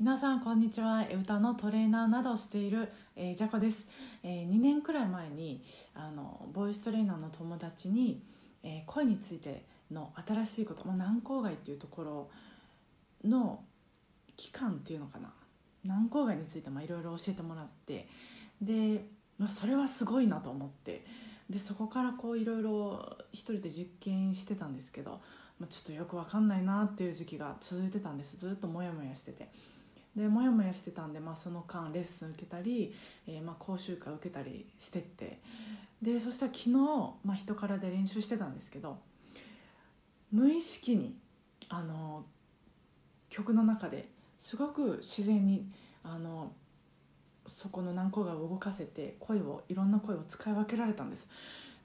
皆さんこんにちは。歌のトレーナーなどをしている、えー、ジャコです、えー、2年くらい前にあのボイストレーナーの友達に、えー、声についての新しいこと、まあ、軟口外っていうところの期間っていうのかな。軟口外についていろいろ教えてもらって。で、まあ、それはすごいなと思って。でそこからこういろいろ一人で実験してたんですけど、まあ、ちょっとよく分かんないなっていう時期が続いてたんです。ずっとモヤモヤしてて。でモヤモヤしてたんで、まあ、その間レッスン受けたり、えー、まあ講習会受けたりしてってでそしたら昨日、まあ、人からで練習してたんですけど無意識にあの曲の中ですごく自然にあのそこの軟口が動かせて声をいろんな声を使い分けられたんです。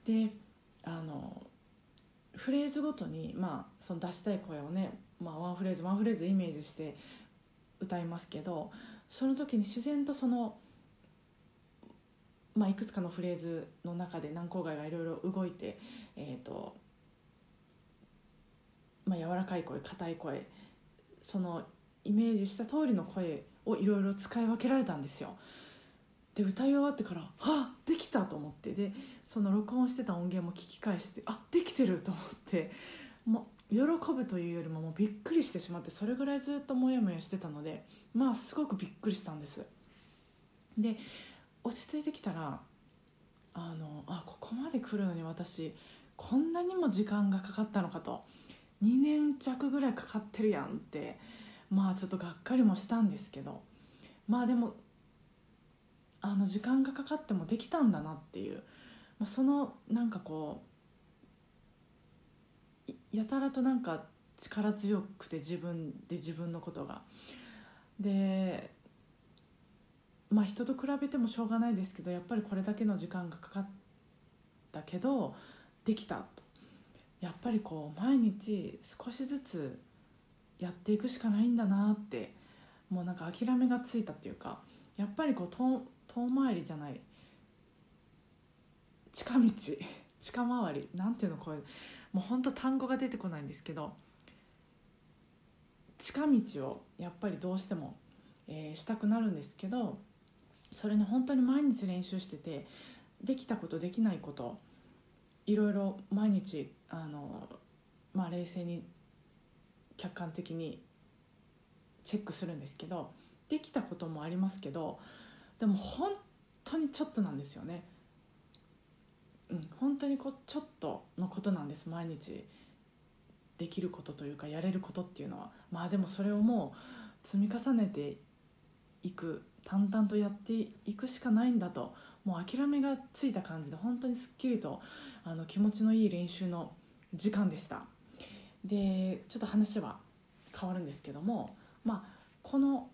であのフレーズごとに、まあ、その出したい声をね、まあ、ワンフレーズワンフレーズイメージして歌いますけどその時に自然とその、まあ、いくつかのフレーズの中で軟口蓋がいろいろ動いて、えーとまあ、柔らかい声硬い声そのイメージした通りの声をいろいろ使い分けられたんですよ。で歌い終わってから「あできた!」と思ってでその録音してた音源も聞き返して「あできてる!」と思っても喜ぶというよりももうびっくりしてしまってそれぐらいずっとモヤモヤしてたのでまあすごくびっくりしたんです。で落ち着いてきたらあのあここまで来るのに私こんなにも時間がかかったのかと。2年弱ぐらいかかってるやんってまあちょっとがっかりもしたんですけど。まあでもあの時間がかかってもできたんだなっていう、まあ、そのなんかこうやたらとなんか力強くて自分で自分のことが。でまあ人と比べてもしょうがないですけどやっぱりこれだけの時間がかかったけどできたと。やっぱりこう毎日少しずつやっていくしかないんだなってもうなんか諦めがついたっていうかやっぱりこう遠遠回りじゃない。近道 近回りなんていうのこれもうほんと単語が出てこないんですけど近道をやっぱりどうしても、えー、したくなるんですけどそれに本当に毎日練習しててできたことできないこといろいろ毎日あの、まあ、冷静に客観的にチェックするんですけどできたこともありますけどでも本当にちょっとなんですよね。うん、本当にこうちょっとことなんです。毎日。できることというかやれることっていうのは。まあでもそれをもう積み重ねていく。淡々とやっていくしかないんだと。もう諦めがついた感じで本当にすっきりとあの気持ちのいい練習の時間でした。でちょっと話は変わるんですけども。まあこの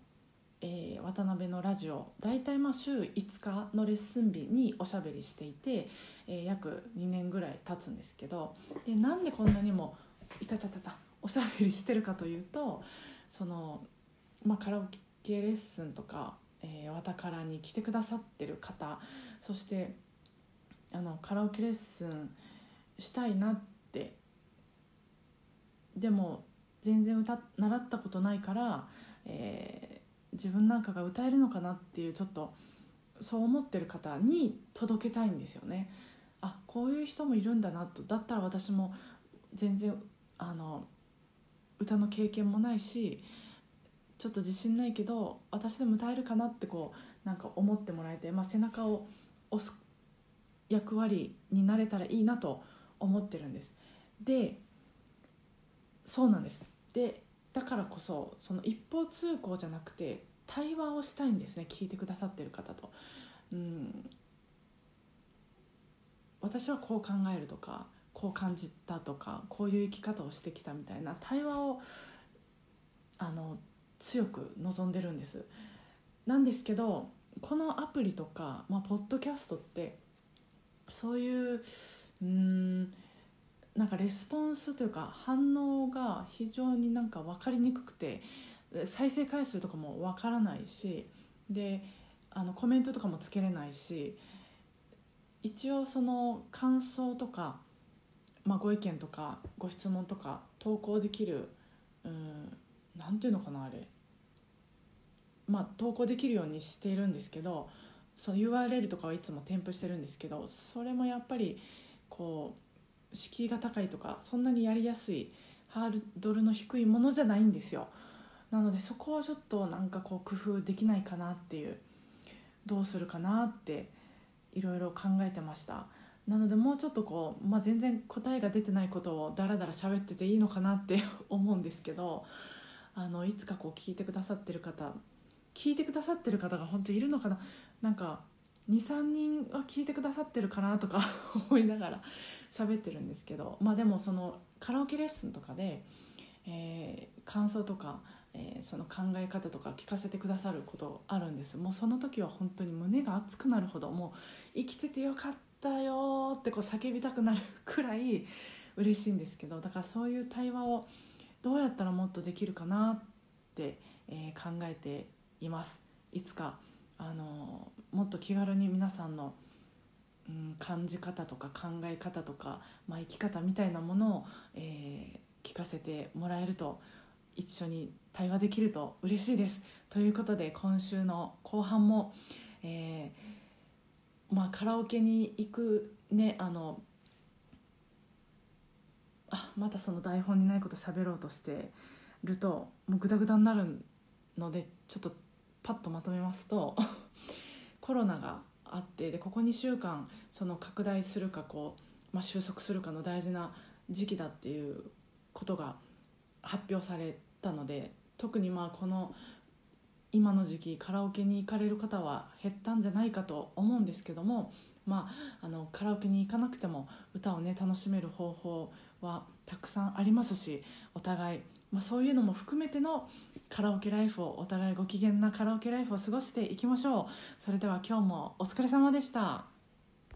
えー、渡辺のラジオ大体まあ週5日のレッスン日におしゃべりしていて、えー、約2年ぐらい経つんですけどでなんでこんなにもいたたたたおしゃべりしてるかというとその、まあ、カラオケレッスンとか、えー、わたからに来てくださってる方そしてあのカラオケレッスンしたいなってでも全然歌習ったことないから、えー自分なんかが歌えるのかなっていうちょっとそう思ってる方に届けたいんですよね。あこういう人もいるんだなとだったら私も全然あの歌の経験もないしちょっと自信ないけど私でも歌えるかなってこうなんか思ってもらえて、まあ、背中を押す役割になれたらいいなと思ってるんです。でそうなんですでだからこそその一方通行じゃなくて対話をしたいんですね聞いてくださってる方と。うん私はこう考えるとかこう感じたとかこういう生き方をしてきたみたいな対話をあの強く望んでるんです。なんですけどこのアプリとか、まあ、ポッドキャストってそういううんなんかレスポンスというか反応が非常になんか分かりにくくて再生回数とかも分からないしであのコメントとかもつけれないし一応その感想とか、まあ、ご意見とかご質問とか投稿できるうんなんていうのかなあれ。まあ、投稿できるようにしているんですけどその URL とかはいつも添付してるんですけどそれもやっぱりこう敷居が高いとかそんなにやりやすいハードルの低いものじゃないんですよ。なのでそこをちょっとなんかこう工夫できないかなっていうどうするかなっていろいろ考えてました。なのでもうちょっとこう、まあ、全然答えが出てないことをダラダラ喋ってていいのかなって思うんですけどあのいつかこう聞いてくださってる方聞いてくださってる方が本当いるのかな？なんか23人は聞いてくださってるかなとか 思いながら喋ってるんですけどまあでもそのカラオケレッスンとかで、えー、感想とか、えー、その考え方とか聞かせてくださることあるんです。もうその時は本当に胸が熱くなるほどもう生きててよかったよってこう叫びたくなるくらい嬉しいんですけどだからそういう対話をどうやったらもっとできるかなって、えー、考えています。いつかあのもっと気軽に皆さんの、うん、感じ方とか考え方とか、まあ、生き方みたいなものを、えー、聞かせてもらえると一緒に対話できると嬉しいです。ということで今週の後半も、えー、まあ、カラオケに行くねあのあまたその台本にないこと喋ろうとしてるともうグダグダになるのでちょっとパッとまとめますと コロナがあってでここ2週間その拡大するかこう、まあ、収束するかの大事な時期だっていうことが発表されたので特にまあこの今の時期カラオケに行かれる方は減ったんじゃないかと思うんですけども、まあ、あのカラオケに行かなくても歌をね楽しめる方法はたくさんありますしお互いまあ、そういうのも含めてのカラオケライフをお互いご機嫌なカラオケライフを過ごしていきましょう。それでは今日もお疲れ様でした。